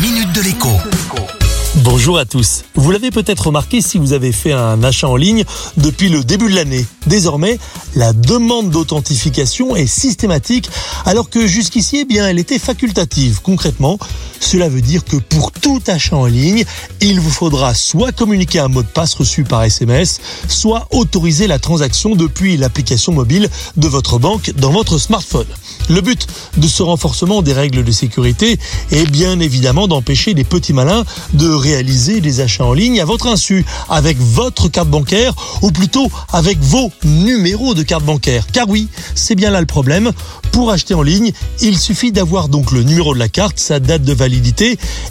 minute de l'écho. Bonjour à tous. Vous l'avez peut-être remarqué si vous avez fait un achat en ligne depuis le début de l'année. Désormais, la demande d'authentification est systématique alors que jusqu'ici, eh elle était facultative. Concrètement, cela veut dire que pour tout achat en ligne, il vous faudra soit communiquer un mot de passe reçu par SMS, soit autoriser la transaction depuis l'application mobile de votre banque dans votre smartphone. Le but de ce renforcement des règles de sécurité est bien évidemment d'empêcher les petits malins de réaliser des achats en ligne à votre insu avec votre carte bancaire ou plutôt avec vos numéros de carte bancaire. Car oui, c'est bien là le problème. Pour acheter en ligne, il suffit d'avoir donc le numéro de la carte, sa date de validité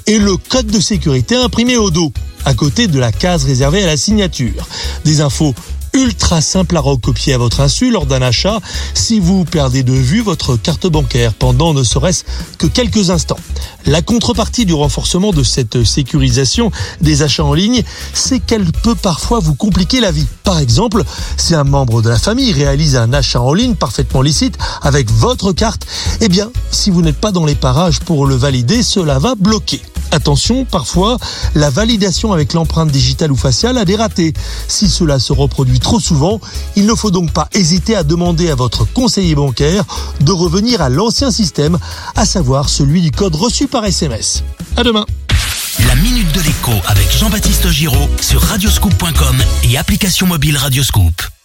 et le code de sécurité imprimé au dos à côté de la case réservée à la signature. Des infos ultra simple à recopier à votre insu lors d'un achat si vous perdez de vue votre carte bancaire pendant ne serait-ce que quelques instants. La contrepartie du renforcement de cette sécurisation des achats en ligne, c'est qu'elle peut parfois vous compliquer la vie. Par exemple, si un membre de la famille réalise un achat en ligne parfaitement licite avec votre carte, eh bien, si vous n'êtes pas dans les parages pour le valider, cela va bloquer. Attention, parfois, la validation avec l'empreinte digitale ou faciale a des ratés. Si cela se reproduit trop souvent, il ne faut donc pas hésiter à demander à votre conseiller bancaire de revenir à l'ancien système, à savoir celui du code reçu par SMS. À demain. La minute de l'écho avec Jean-Baptiste Giraud sur radioscoop.com et application mobile Radioscoop.